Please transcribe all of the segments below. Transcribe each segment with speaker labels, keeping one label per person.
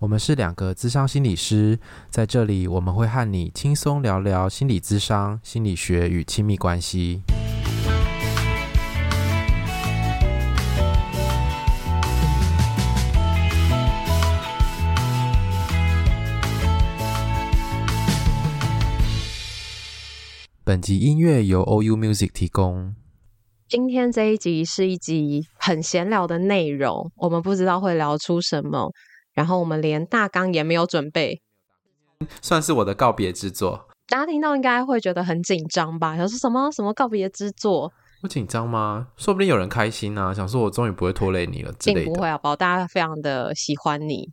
Speaker 1: 我们是两个咨商心理师，在这里我们会和你轻松聊聊心理咨商、心理学与亲密关系。本集音乐由 OU Music 提供。
Speaker 2: 今天这一集是一集很闲聊的内容，我们不知道会聊出什么。然后我们连大纲也没有准备，
Speaker 1: 算是我的告别之作。
Speaker 2: 大家听到应该会觉得很紧张吧？想说什么什么告别之作？
Speaker 1: 不紧张吗？说不定有人开心啊，想说我终于不会拖累你了之类的。
Speaker 2: 并不会啊，宝，大家非常的喜欢你，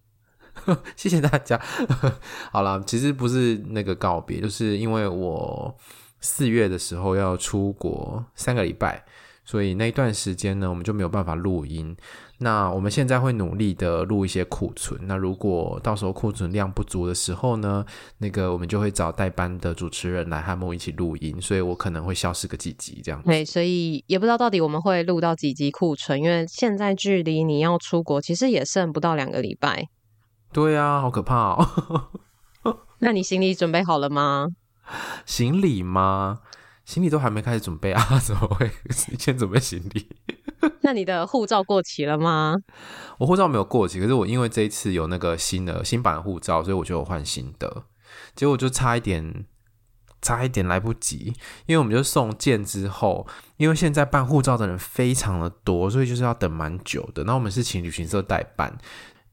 Speaker 1: 谢谢大家。好了，其实不是那个告别，就是因为我四月的时候要出国三个礼拜。所以那一段时间呢，我们就没有办法录音。那我们现在会努力的录一些库存。那如果到时候库存量不足的时候呢，那个我们就会找代班的主持人来和我们一起录音。所以我可能会消失个几集这样。
Speaker 2: 对，所以也不知道到底我们会录到几集库存，因为现在距离你要出国其实也剩不到两个礼拜。
Speaker 1: 对啊，好可怕哦。
Speaker 2: 那你行李准备好了吗？
Speaker 1: 行李吗？行李都还没开始准备啊？怎么会 先准备行李？
Speaker 2: 那你的护照过期了吗？
Speaker 1: 我护照没有过期，可是我因为这一次有那个新的新版护照，所以我就有换新的。结果就差一点，差一点来不及，因为我们就送件之后，因为现在办护照的人非常的多，所以就是要等蛮久的。那我们是请旅行社代办。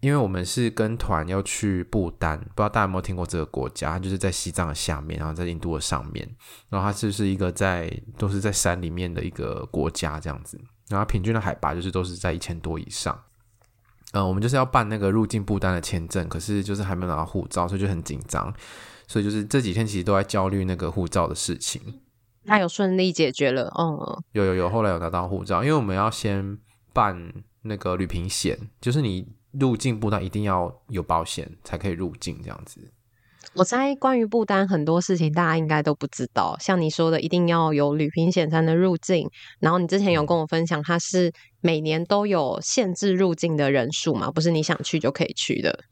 Speaker 1: 因为我们是跟团要去不丹，不知道大家有没有听过这个国家？它就是在西藏的下面，然后在印度的上面，然后它就是一个在都是在山里面的一个国家这样子，然后平均的海拔就是都是在一千多以上。嗯，我们就是要办那个入境不丹的签证，可是就是还没有拿到护照，所以就很紧张，所以就是这几天其实都在焦虑那个护照的事情。
Speaker 2: 那有顺利解决了？嗯，
Speaker 1: 有有有，后来有拿到护照，因为我们要先办那个旅行险，就是你。入境不丹一定要有保险才可以入境，这样子。
Speaker 2: 我猜关于不丹很多事情大家应该都不知道，像你说的，一定要有旅行险才能入境。然后你之前有跟我分享，它是每年都有限制入境的人数嘛，不是你想去就可以去的。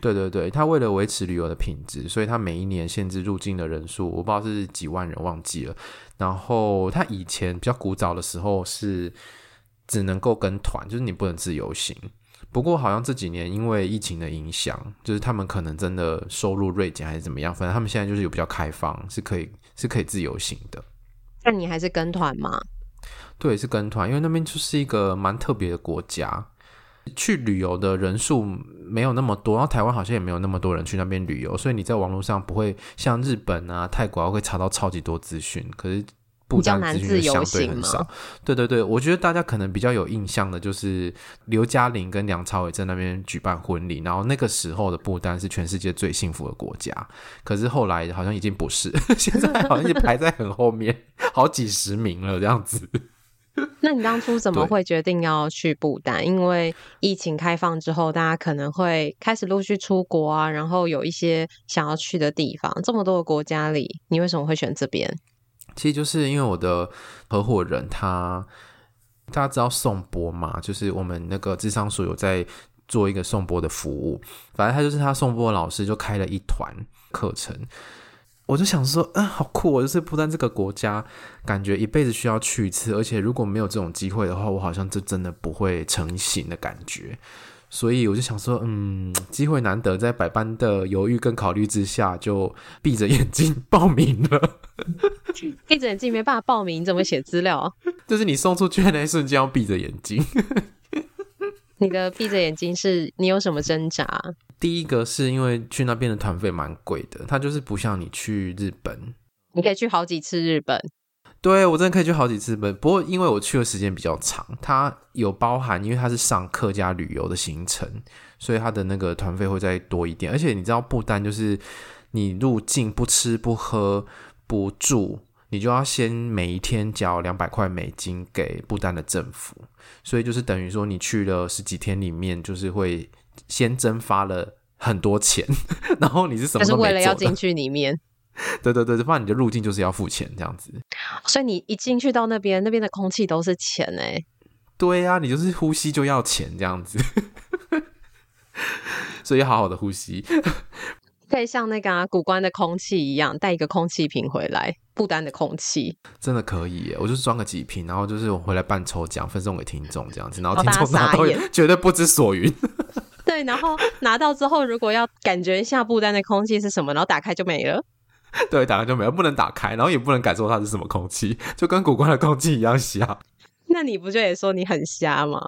Speaker 1: 对对对，他为了维持旅游的品质，所以他每一年限制入境的人数，我不知道是几万人，忘记了。然后他以前比较古早的时候是只能够跟团，就是你不能自由行。不过好像这几年因为疫情的影响，就是他们可能真的收入锐减还是怎么样，反正他们现在就是有比较开放，是可以是可以自由行的。
Speaker 2: 那你还是跟团吗？
Speaker 1: 对，是跟团，因为那边就是一个蛮特别的国家，去旅游的人数没有那么多，然后台湾好像也没有那么多人去那边旅游，所以你在网络上不会像日本啊、泰国啊会查到超级多资讯，可是。不丹资讯相对很少，对对对，我觉得大家可能比较有印象的就是刘嘉玲跟梁朝伟在那边举办婚礼，然后那个时候的不丹是全世界最幸福的国家，可是后来好像已经不是，现在好像就排在很后面，好几十名了这样子。
Speaker 2: 那你当初怎么会决定要去不丹？因为疫情开放之后，大家可能会开始陆续出国啊，然后有一些想要去的地方，这么多的国家里，你为什么会选这边？
Speaker 1: 其实就是因为我的合伙人他，大家知道颂钵嘛，就是我们那个智商所有在做一个颂钵的服务，反正他就是他颂钵老师就开了一团课程，我就想说，嗯、好酷！我就是不丹这个国家，感觉一辈子需要去一次，而且如果没有这种机会的话，我好像就真的不会成型的感觉。所以我就想说，嗯，机会难得，在百般的犹豫跟考虑之下，就闭着眼睛报名了。
Speaker 2: 闭着眼睛没办法报名，怎么写资料啊？
Speaker 1: 就是你送出去的那一瞬间要闭着眼睛。
Speaker 2: 你的闭着眼睛是你有什么挣扎？
Speaker 1: 第一个是因为去那边的团费蛮贵的，它就是不像你去日本，
Speaker 2: 你可以去好几次日本。
Speaker 1: 对，我真的可以去好几次本，不过因为我去的时间比较长，它有包含，因为它是上客家旅游的行程，所以它的那个团费会再多一点。而且你知道，不丹就是你入境不吃不喝不住，你就要先每一天交两百块美金给不丹的政府，所以就是等于说你去了十几天里面，就是会先蒸发了很多钱，然后你是什么？
Speaker 2: 是为了要进去里面。
Speaker 1: 对对对，不然你的入境就是要付钱这样子。
Speaker 2: 所以你一进去到那边，那边的空气都是钱哎。
Speaker 1: 对呀、啊，你就是呼吸就要钱这样子，所以要好好的呼吸。
Speaker 2: 可以像那个、啊、古关的空气一样，带一个空气瓶回来，不丹的空气
Speaker 1: 真的可以耶。我就是装个几瓶，然后就是我回来办抽奖，分送给听众这样子，然后听众拿到绝对不知所云。
Speaker 2: 对，然后拿到之后，如果要感觉一下不丹的空气是什么，然后打开就没了。
Speaker 1: 对，打开就没有，不能打开，然后也不能感受它是什么空气，就跟古关的空气一样瞎。
Speaker 2: 那你不就也说你很瞎吗？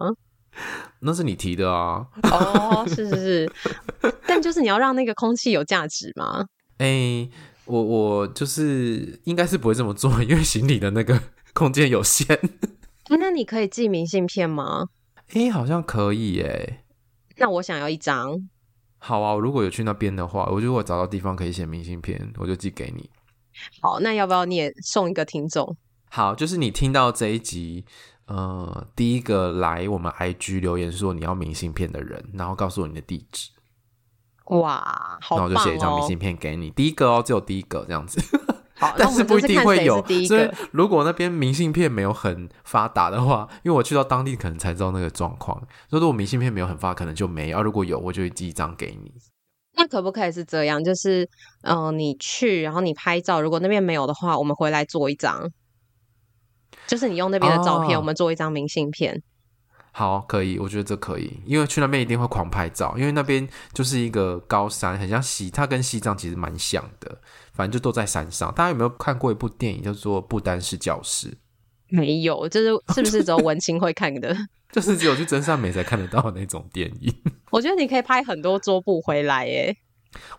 Speaker 1: 那是你提的啊。
Speaker 2: 哦，是是是，但就是你要让那个空气有价值吗？
Speaker 1: 哎、欸，我我就是应该是不会这么做，因为行李的那个空间有限。
Speaker 2: 那你可以寄明信片吗？
Speaker 1: 哎、欸，好像可以耶。
Speaker 2: 那我想要一张。
Speaker 1: 好啊，我如果有去那边的话，我如果找到地方可以写明信片，我就寄给你。
Speaker 2: 好，那要不要你也送一个听众？
Speaker 1: 好，就是你听到这一集，呃，第一个来我们 IG 留言说你要明信片的人，然后告诉我你的地址。
Speaker 2: 哇，好哦！
Speaker 1: 那我就写一张明信片给你，第一个哦，只有第一个这样子。
Speaker 2: 好，
Speaker 1: 但是不一定会有。所以如果那边明信片没有很发达的话，因为我去到当地可能才知道那个状况。所以如果明信片没有很发达，可能就没有。如果有，我就会寄一张给你。
Speaker 2: 那可不可以是这样？就是，嗯、呃，你去，然后你拍照，如果那边没有的话，我们回来做一张。就是你用那边的照片，哦、我们做一张明信片。
Speaker 1: 好，可以，我觉得这可以，因为去那边一定会狂拍照，因为那边就是一个高山，很像西，它跟西藏其实蛮像的。反正就都在山上。大家有没有看过一部电影叫做《不丹是教室》？
Speaker 2: 没有，就是是不是只有文青会看的？
Speaker 1: 就是只有去真善美才看得到的那种电影。
Speaker 2: 我觉得你可以拍很多桌布回来耶。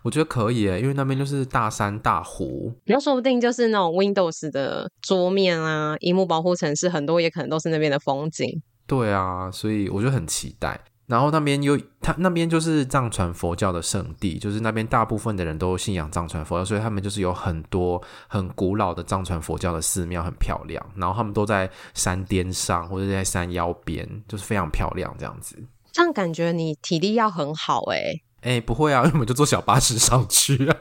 Speaker 1: 我觉得可以耶，因为那边就是大山大湖。
Speaker 2: 那说不定就是那种 Windows 的桌面啊，荧幕保护城市很多，也可能都是那边的风景。
Speaker 1: 对啊，所以我就很期待。然后那边又，他那边就是藏传佛教的圣地，就是那边大部分的人都信仰藏传佛教，所以他们就是有很多很古老的藏传佛教的寺庙，很漂亮。然后他们都在山巅上或者在山腰边，就是非常漂亮这样子。
Speaker 2: 这样感觉你体力要很好哎、欸。
Speaker 1: 哎、欸，不会啊，因为我们就坐小巴士上去 啊。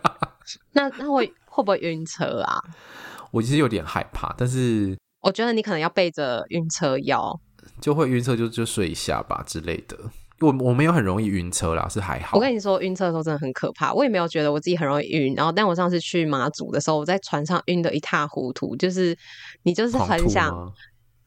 Speaker 2: 那那会会不会晕车啊？
Speaker 1: 我其实有点害怕，但是
Speaker 2: 我觉得你可能要备着晕车药。
Speaker 1: 就会晕车就就睡一下吧之类的。我我没有很容易晕车啦，是还好。
Speaker 2: 我跟你说，晕车的时候真的很可怕。我也没有觉得我自己很容易晕。然后，但我上次去马祖的时候，我在船上晕得一塌糊涂。就是你就是很想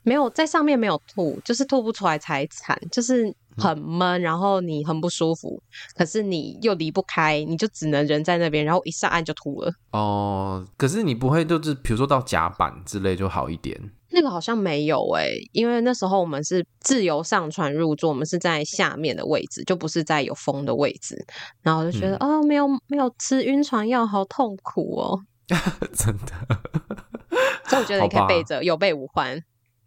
Speaker 2: 没有在上面没有吐，就是吐不出来才惨，就是很闷，然后你很不舒服，可是你又离不开，你就只能人在那边，然后一上岸就吐了。
Speaker 1: 哦，可是你不会就是比如说到甲板之类就好一点。
Speaker 2: 那个好像没有诶、欸，因为那时候我们是自由上船入座，我们是在下面的位置，就不是在有风的位置。然后我就觉得，嗯、哦，没有没有吃晕船药，好痛苦哦。
Speaker 1: 真的，
Speaker 2: 所以我觉得你可以备着，有备无患。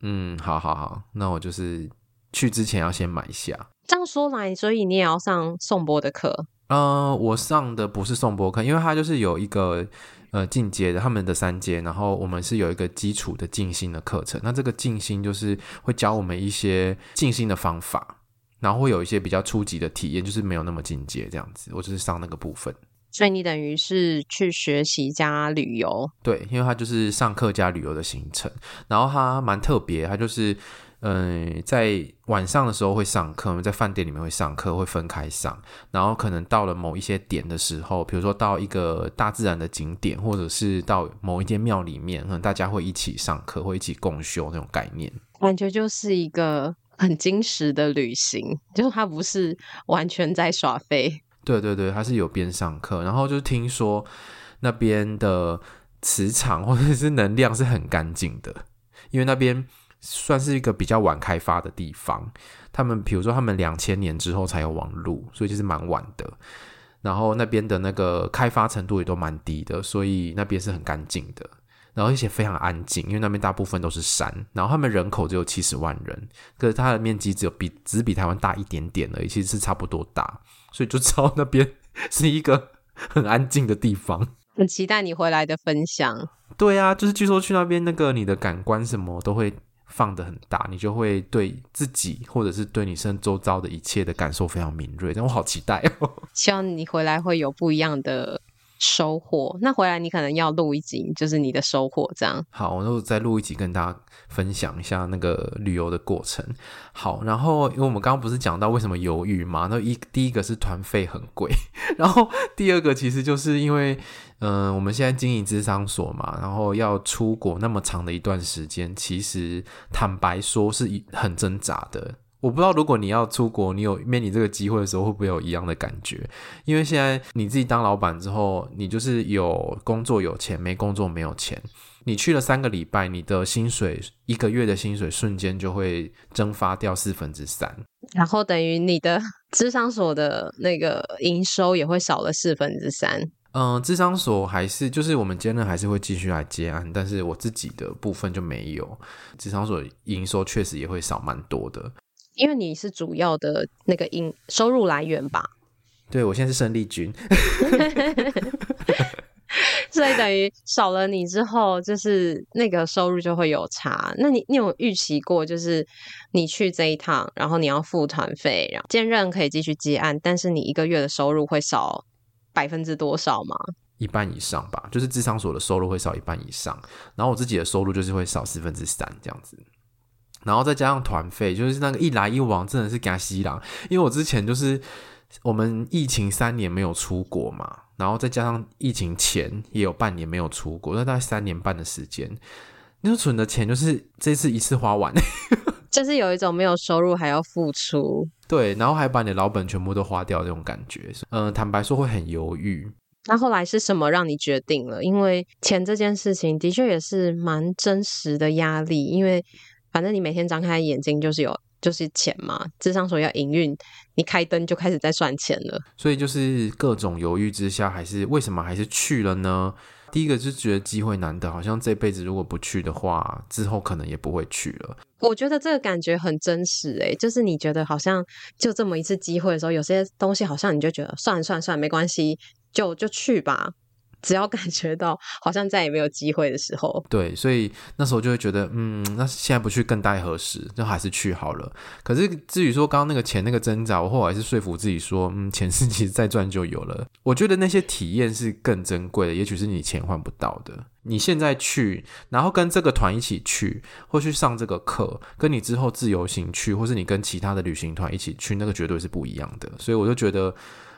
Speaker 1: 嗯，好好好，那我就是去之前要先买一下。
Speaker 2: 这样说来，所以你也要上颂钵的课？
Speaker 1: 呃，我上的不是颂钵课，因为它就是有一个。呃，进阶的他们的三阶，然后我们是有一个基础的静心的课程。那这个静心就是会教我们一些静心的方法，然后会有一些比较初级的体验，就是没有那么进阶这样子。我就是上那个部分，
Speaker 2: 所以你等于是去学习加旅游。
Speaker 1: 对，因为它就是上课加旅游的行程，然后它蛮特别，它就是。嗯，在晚上的时候会上课，我们在饭店里面会上课，会分开上。然后可能到了某一些点的时候，比如说到一个大自然的景点，或者是到某一间庙里面，可能大家会一起上课，会一起共修那种概念。
Speaker 2: 感觉就是一个很精实的旅行，就是它不是完全在耍飞。
Speaker 1: 对对对，它是有边上课，然后就听说那边的磁场或者是能量是很干净的，因为那边算是一个比较晚开发的地方。他们比如说他们两千年之后才有网路，所以就是蛮晚的。然后那边的那个开发程度也都蛮低的，所以那边是很干净的。然后而且非常安静，因为那边大部分都是山。然后他们人口只有七十万人，可是它的面积只有比只比台湾大一点点而已，其实是差不多大，所以就知道那边是一个很安静的地方。
Speaker 2: 很期待你回来的分享。
Speaker 1: 对啊，就是据说去那边那个你的感官什么都会放的很大，你就会对自己或者是对你身周遭的一切的感受非常敏锐。但我好期待哦！
Speaker 2: 希望你回来会有不一样的。收获，那回来你可能要录一集，就是你的收获这样。
Speaker 1: 好，那我再录一集跟大家分享一下那个旅游的过程。好，然后因为我们刚刚不是讲到为什么犹豫嘛？那一第一个是团费很贵，然后第二个其实就是因为，嗯、我们现在经营咨商所嘛，然后要出国那么长的一段时间，其实坦白说是很挣扎的。我不知道，如果你要出国，你有面临这个机会的时候，会不会有一样的感觉？因为现在你自己当老板之后，你就是有工作有钱，没工作没有钱。你去了三个礼拜，你的薪水一个月的薪水瞬间就会蒸发掉四分之三，
Speaker 2: 然后等于你的智商所的那个营收也会少了四分之三。
Speaker 1: 嗯，智商所还是就是我们兼任还是会继续来接案，但是我自己的部分就没有。智商所营收确实也会少蛮多的。
Speaker 2: 因为你是主要的那个营收入来源吧？
Speaker 1: 对，我现在是胜利军，
Speaker 2: 所以等于少了你之后，就是那个收入就会有差。那你你有预期过，就是你去这一趟，然后你要付团费，然后兼任可以继续接案，但是你一个月的收入会少百分之多少吗？
Speaker 1: 一半以上吧，就是智商所的收入会少一半以上，然后我自己的收入就是会少四分之三这样子。然后再加上团费，就是那个一来一往，真的是给西郎。因为我之前就是我们疫情三年没有出国嘛，然后再加上疫情前也有半年没有出国，那大概三年半的时间，那存的钱就是这次一次花完，
Speaker 2: 就是有一种没有收入还要付出，
Speaker 1: 对，然后还把你的老本全部都花掉这种感觉。嗯，坦白说会很犹豫。
Speaker 2: 那后来是什么让你决定了？因为钱这件事情的确也是蛮真实的压力，因为。反正你每天张开眼睛就是有就是钱嘛，智商所要营运，你开灯就开始在算钱了。
Speaker 1: 所以就是各种犹豫之下，还是为什么还是去了呢？第一个就是觉得机会难得，好像这辈子如果不去的话，之后可能也不会去了。
Speaker 2: 我觉得这个感觉很真实诶、欸，就是你觉得好像就这么一次机会的时候，有些东西好像你就觉得算了算了算了，没关系，就就去吧。只要感觉到好像再也没有机会的时候，
Speaker 1: 对，所以那时候就会觉得，嗯，那现在不去更待何时？就还是去好了。可是至于说刚刚那个钱那个挣扎，我后来是说服自己说，嗯，钱是其实再赚就有了。我觉得那些体验是更珍贵的，也许是你钱换不到的。你现在去，然后跟这个团一起去，或去上这个课，跟你之后自由行去，或是你跟其他的旅行团一起去，那个绝对是不一样的。所以我就觉得，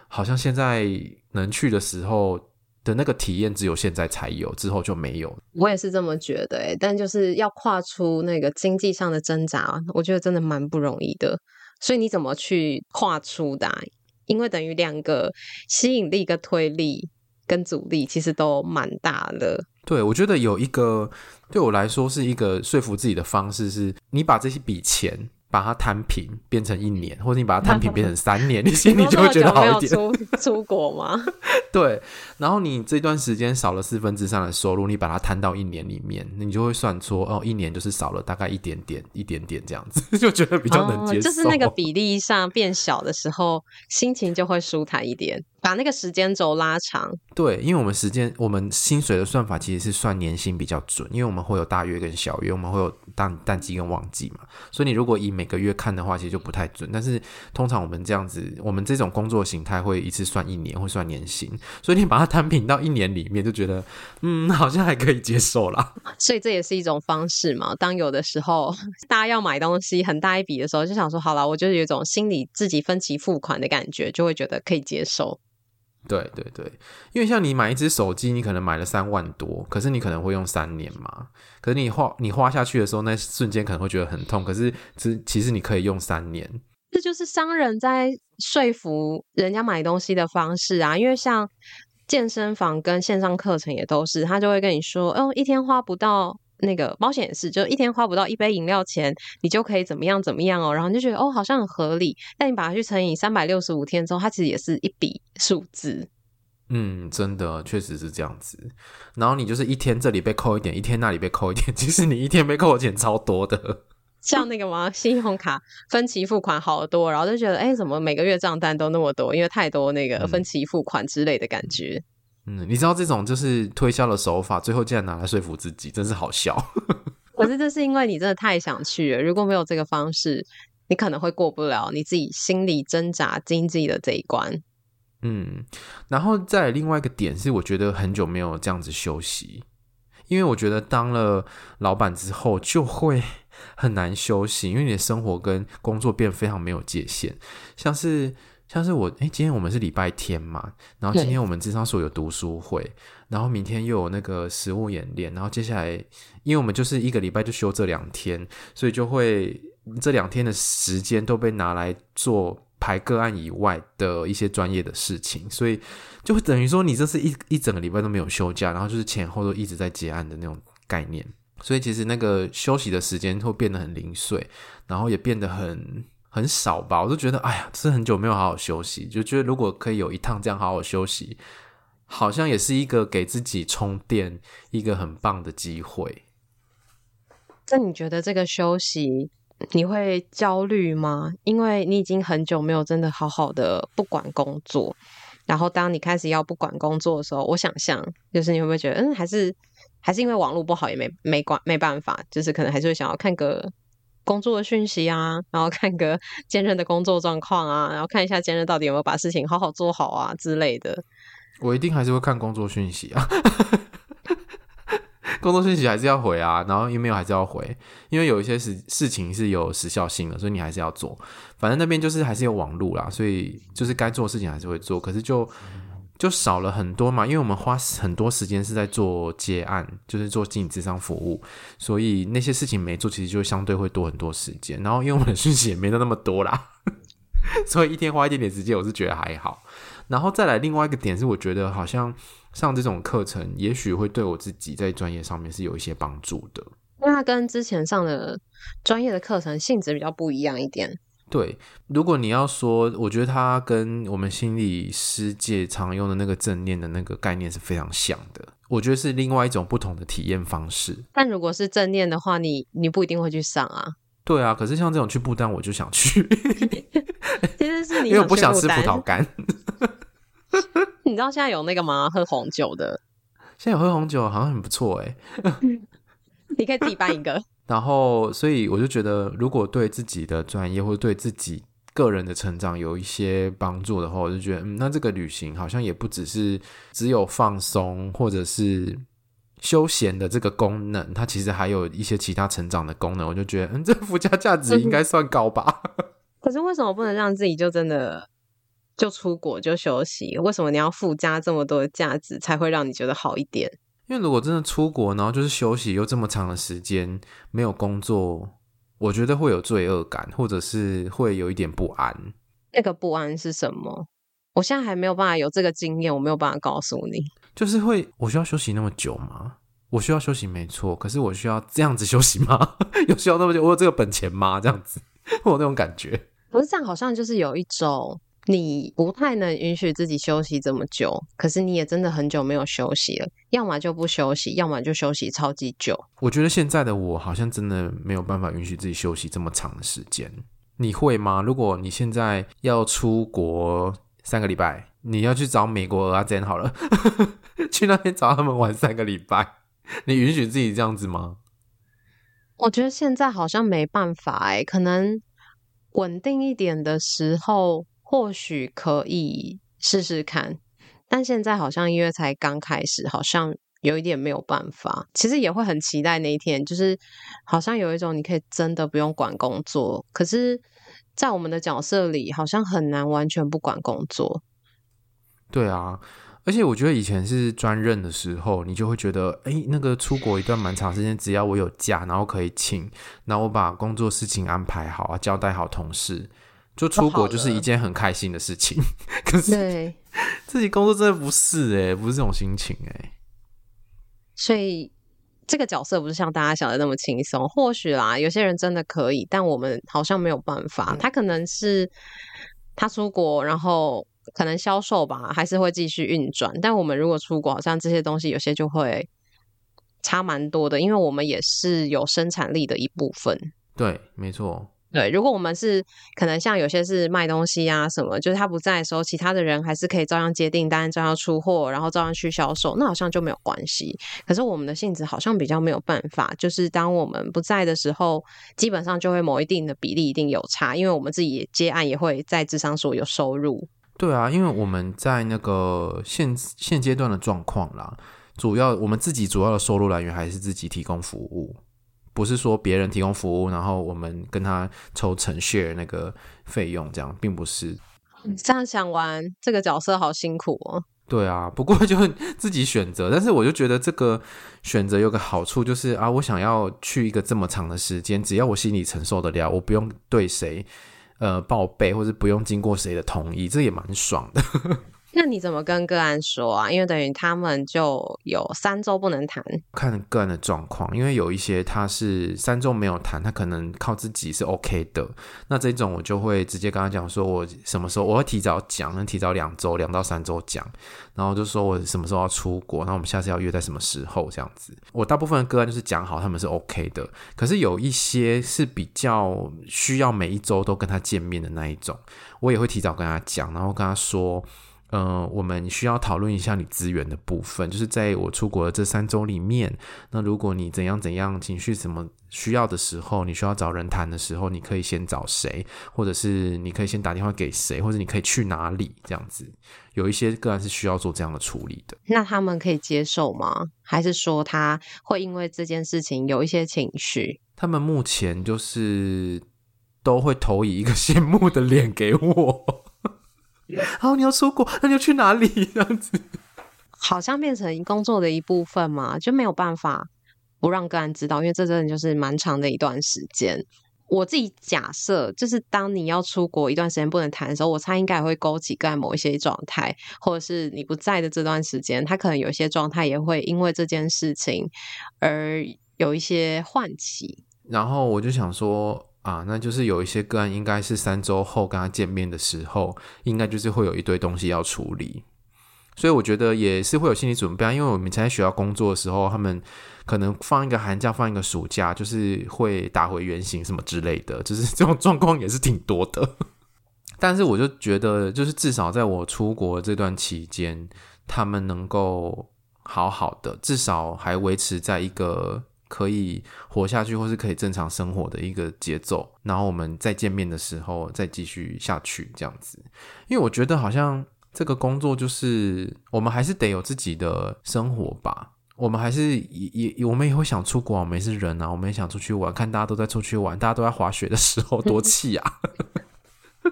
Speaker 1: 好像现在能去的时候。的那个体验只有现在才有，之后就没有。
Speaker 2: 我也是这么觉得，诶，但就是要跨出那个经济上的挣扎，我觉得真的蛮不容易的。所以你怎么去跨出的啊？因为等于两个吸引力、跟推力、跟阻力，其实都蛮大的。
Speaker 1: 对，我觉得有一个对我来说是一个说服自己的方式，是你把这些笔钱。把它摊平变成一年，或者你把它摊平变成三年，你心里就会觉得好一点。
Speaker 2: 出出国吗？
Speaker 1: 对，然后你这段时间少了四分之三的收入，你把它摊到一年里面，你就会算出哦，一年就是少了大概一点点、一点点这样子，就觉得比较能接受。
Speaker 2: 哦，就是那个比例上变小的时候，心情就会舒坦一点。把那个时间轴拉长，
Speaker 1: 对，因为我们时间，我们薪水的算法其实是算年薪比较准，因为我们会有大月跟小月，我们会有淡淡季跟旺季嘛，所以你如果以每每个月看的话，其实就不太准。但是通常我们这样子，我们这种工作形态会一次算一年，会算年薪，所以你把它摊平到一年里面，就觉得嗯，好像还可以接受啦。
Speaker 2: 所以这也是一种方式嘛。当有的时候 大家要买东西很大一笔的时候，就想说好了，我就是有一种心里自己分期付款的感觉，就会觉得可以接受。
Speaker 1: 对对对，因为像你买一只手机，你可能买了三万多，可是你可能会用三年嘛。可是你花你花下去的时候，那瞬间可能会觉得很痛。可是其其实你可以用三年。
Speaker 2: 这就是商人在说服人家买东西的方式啊。因为像健身房跟线上课程也都是，他就会跟你说，哦，一天花不到。那个保险也是，就一天花不到一杯饮料钱，你就可以怎么样怎么样哦，然后你就觉得哦，好像很合理。但你把它去乘以三百六十五天之后，它其实也是一笔数字。
Speaker 1: 嗯，真的确实是这样子。然后你就是一天这里被扣一点，一天那里被扣一点，其实你一天被扣的钱超多的。
Speaker 2: 像那个吗？信用卡分期付款好多，然后就觉得哎，怎么每个月账单都那么多？因为太多那个分期付款之类的感觉。嗯
Speaker 1: 嗯，你知道这种就是推销的手法，最后竟然拿来说服自己，真是好笑。
Speaker 2: 可是这是因为你真的太想去了，如果没有这个方式，你可能会过不了你自己心里挣扎经济的这一关。
Speaker 1: 嗯，然后再另外一个点是，我觉得很久没有这样子休息，因为我觉得当了老板之后就会很难休息，因为你的生活跟工作变得非常没有界限，像是。像是我哎，今天我们是礼拜天嘛，然后今天我们智商所有读书会，然后明天又有那个实物演练，然后接下来，因为我们就是一个礼拜就休这两天，所以就会这两天的时间都被拿来做排个案以外的一些专业的事情，所以就会等于说你这是一一整个礼拜都没有休假，然后就是前后都一直在结案的那种概念，所以其实那个休息的时间会变得很零碎，然后也变得很。很少吧，我都觉得，哎呀，是很久没有好好休息，就觉得如果可以有一趟这样好好休息，好像也是一个给自己充电一个很棒的机会。
Speaker 2: 那你觉得这个休息你会焦虑吗？因为你已经很久没有真的好好的不管工作，然后当你开始要不管工作的时候，我想象就是你会不会觉得，嗯，还是还是因为网络不好也没没管没办法，就是可能还是会想要看个。工作的讯息啊，然后看个 兼任的工作状况啊，然后看一下兼任到底有没有把事情好好做好啊之类的。
Speaker 1: 我一定还是会看工作讯息啊，工作讯息还是要回啊，然后 email 还是要回，因为有一些事事情是有时效性的，所以你还是要做。反正那边就是还是有网路啦，所以就是该做的事情还是会做，可是就。就少了很多嘛，因为我们花很多时间是在做接案，就是做心理智商服务，所以那些事情没做，其实就相对会多很多时间。然后因为我们的讯息也没得那么多啦，所以一天花一点点时间，我是觉得还好。然后再来另外一个点是，我觉得好像上这种课程，也许会对我自己在专业上面是有一些帮助的。
Speaker 2: 那跟之前上的专业的课程性质比较不一样一点。
Speaker 1: 对，如果你要说，我觉得它跟我们心理师界常用的那个正念的那个概念是非常像的。我觉得是另外一种不同的体验方式。
Speaker 2: 但如果是正念的话，你你不一定会去上啊。
Speaker 1: 对啊，可是像这种去不丹，我就想去。
Speaker 2: 其实是你
Speaker 1: 因为我不想吃葡萄干。
Speaker 2: 你知道现在有那个吗？喝红酒的。
Speaker 1: 现在有喝红酒，好像很不错哎。
Speaker 2: 你可以自己办一个。
Speaker 1: 然后，所以我就觉得，如果对自己的专业或者对自己个人的成长有一些帮助的话，我就觉得，嗯，那这个旅行好像也不只是只有放松或者是休闲的这个功能，它其实还有一些其他成长的功能。我就觉得，嗯，这附加价值应该算高吧。
Speaker 2: 可是为什么不能让自己就真的就出国就休息？为什么你要附加这么多的价值才会让你觉得好一点？
Speaker 1: 因为如果真的出国，然后就是休息又这么长的时间没有工作，我觉得会有罪恶感，或者是会有一点不安。
Speaker 2: 那个不安是什么？我现在还没有办法有这个经验，我没有办法告诉你。
Speaker 1: 就是会，我需要休息那么久吗？我需要休息没错，可是我需要这样子休息吗？有需要那么久？我有这个本钱吗？这样子，我有那种感觉。
Speaker 2: 不是这样，好像就是有一种。你不太能允许自己休息这么久，可是你也真的很久没有休息了。要么就不休息，要么就休息超级久。
Speaker 1: 我觉得现在的我好像真的没有办法允许自己休息这么长的时间。你会吗？如果你现在要出国三个礼拜，你要去找美国阿珍好了，去那边找他们玩三个礼拜，你允许自己这样子吗？
Speaker 2: 我觉得现在好像没办法哎，可能稳定一点的时候。或许可以试试看，但现在好像因为才刚开始，好像有一点没有办法。其实也会很期待那一天，就是好像有一种你可以真的不用管工作，可是，在我们的角色里，好像很难完全不管工作。
Speaker 1: 对啊，而且我觉得以前是专任的时候，你就会觉得，哎，那个出国一段蛮长时间，只要我有假，然后可以请，然后我把工作事情安排好啊，交代好同事，就出国就是一件很开心的事情。可是
Speaker 2: 对
Speaker 1: 自己工作真的不是哎，不是这种心情哎。
Speaker 2: 所以这个角色不是像大家想的那么轻松。或许啦，有些人真的可以，但我们好像没有办法。他可能是他出国，然后。可能销售吧，还是会继续运转。但我们如果出国，好像这些东西有些就会差蛮多的，因为我们也是有生产力的一部分。
Speaker 1: 对，没错。
Speaker 2: 对，如果我们是可能像有些是卖东西啊什么，就是他不在的时候，其他的人还是可以照样接订单、照样出货，然后照样去销售，那好像就没有关系。可是我们的性质好像比较没有办法，就是当我们不在的时候，基本上就会某一定的比例一定有差，因为我们自己接案也会在智商所有收入。
Speaker 1: 对啊，因为我们在那个现现阶段的状况啦，主要我们自己主要的收入来源还是自己提供服务，不是说别人提供服务，然后我们跟他抽成 share 那个费用，这样并不是。
Speaker 2: 这样想完，这个角色好辛苦哦。
Speaker 1: 对啊，不过就自己选择，但是我就觉得这个选择有个好处，就是啊，我想要去一个这么长的时间，只要我心里承受得了，我不用对谁。呃，报备或是不用经过谁的同意，这也蛮爽的。
Speaker 2: 那你怎么跟个案说啊？因为等于他们就有三周不能谈，
Speaker 1: 看个案的状况。因为有一些他是三周没有谈，他可能靠自己是 OK 的。那这种我就会直接跟他讲说，我什么时候我会提早讲，能提早两周，两到三周讲。然后就说我什么时候要出国，那我们下次要约在什么时候这样子。我大部分的个案就是讲好他们是 OK 的，可是有一些是比较需要每一周都跟他见面的那一种，我也会提早跟他讲，然后跟他说。嗯、呃，我们需要讨论一下你资源的部分，就是在我出国的这三周里面，那如果你怎样怎样情绪什么需要的时候，你需要找人谈的时候，你可以先找谁，或者是你可以先打电话给谁，或者你可以去哪里这样子。有一些个案是需要做这样的处理的，
Speaker 2: 那他们可以接受吗？还是说他会因为这件事情有一些情绪？
Speaker 1: 他们目前就是都会投以一个羡慕的脸给我。好，你要出国，那你要去哪里？这样子，
Speaker 2: 好像变成工作的一部分嘛，就没有办法不让个人知道，因为这真的就是蛮长的一段时间。我自己假设，就是当你要出国一段时间不能谈的时候，我猜应该也会勾起个案某一些状态，或者是你不在的这段时间，他可能有一些状态也会因为这件事情而有一些唤起。
Speaker 1: 然后我就想说。啊，那就是有一些个案，应该是三周后跟他见面的时候，应该就是会有一堆东西要处理，所以我觉得也是会有心理准备啊。因为我们才在学校工作的时候，他们可能放一个寒假，放一个暑假，就是会打回原形什么之类的，就是这种状况也是挺多的。但是我就觉得，就是至少在我出国这段期间，他们能够好好的，至少还维持在一个。可以活下去，或是可以正常生活的一个节奏，然后我们再见面的时候再继续下去，这样子。因为我觉得好像这个工作就是我们还是得有自己的生活吧，我们还是也也我们也会想出国，我们也是人啊，我们也想出去玩，看大家都在出去玩，大家都在滑雪的时候多气啊！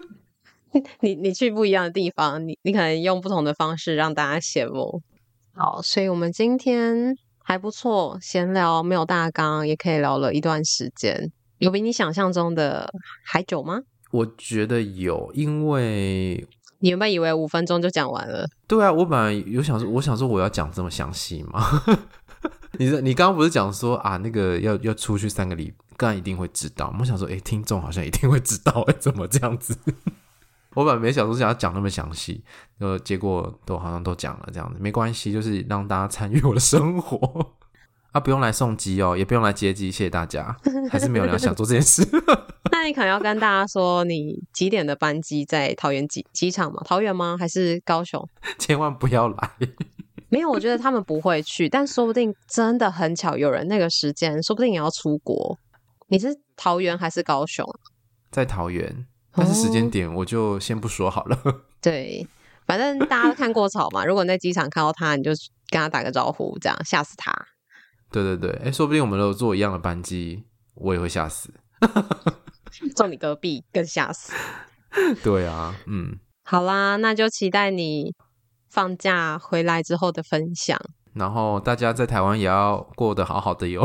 Speaker 2: 你你去不一样的地方，你你可能用不同的方式让大家羡慕。好，所以我们今天。还不错，闲聊没有大纲，也可以聊了一段时间。有比你想象中的还久吗？
Speaker 1: 我觉得有，因为
Speaker 2: 你原本以为五分钟就讲完了。
Speaker 1: 对啊，我本来有想说，我想说我要讲这么详细吗？你你刚刚不是讲说啊，那个要要出去三个礼拜，刚刚一定会知道。我想说，哎，听众好像一定会知道，哎，怎么这样子？我本来没想说想要讲那么详细，呃，结果都好像都讲了这样子，没关系，就是让大家参与我的生活 啊，不用来送机哦，也不用来接机，谢谢大家，还是没有人想做这件事。
Speaker 2: 那你可能要跟大家说，你几点的班机在桃园机机场吗？桃园吗？还是高雄？
Speaker 1: 千万不要来。
Speaker 2: 没有，我觉得他们不会去，但说不定真的很巧，有人那个时间，说不定也要出国。你是桃园还是高雄？
Speaker 1: 在桃园。但是时间点我就先不说好了。哦。
Speaker 2: 对，反正大家都看过草嘛。如果你在机场看到他，你就跟他打个招呼，这样吓死他。
Speaker 1: 对对对，哎，说不定我们都坐一样的班机，我也会吓死。
Speaker 2: 坐你隔壁更吓死。
Speaker 1: 对啊，嗯。
Speaker 2: 好啦，那就期待你放假回来之后的分享。
Speaker 1: 然后大家在台湾也要过得好好的哟。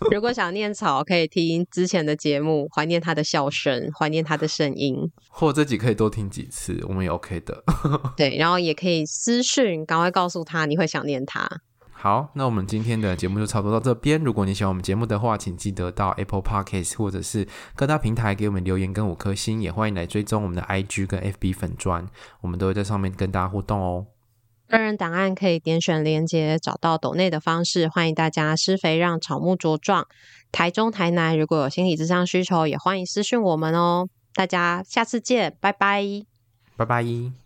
Speaker 2: 如果想念草，可以听之前的节目，怀念他的笑声，怀念他的声音。
Speaker 1: 或这集可以多听几次，我们也 OK 的。
Speaker 2: 对，然后也可以私讯，赶快告诉他你会想念他。
Speaker 1: 好，那我们今天的节目就差不多到这边。如果你喜欢我们节目的话，请记得到 Apple Podcast 或者是各大平台给我们留言跟五颗星，也欢迎来追踪我们的 IG 跟 FB 粉专，我们都会在上面跟大家互动哦。
Speaker 2: 个人档案可以点选连接找到抖内的方式，欢迎大家施肥让草木茁壮。台中、台南如果有心理咨商需求，也欢迎私讯我们哦。大家下次见，拜拜，
Speaker 1: 拜拜。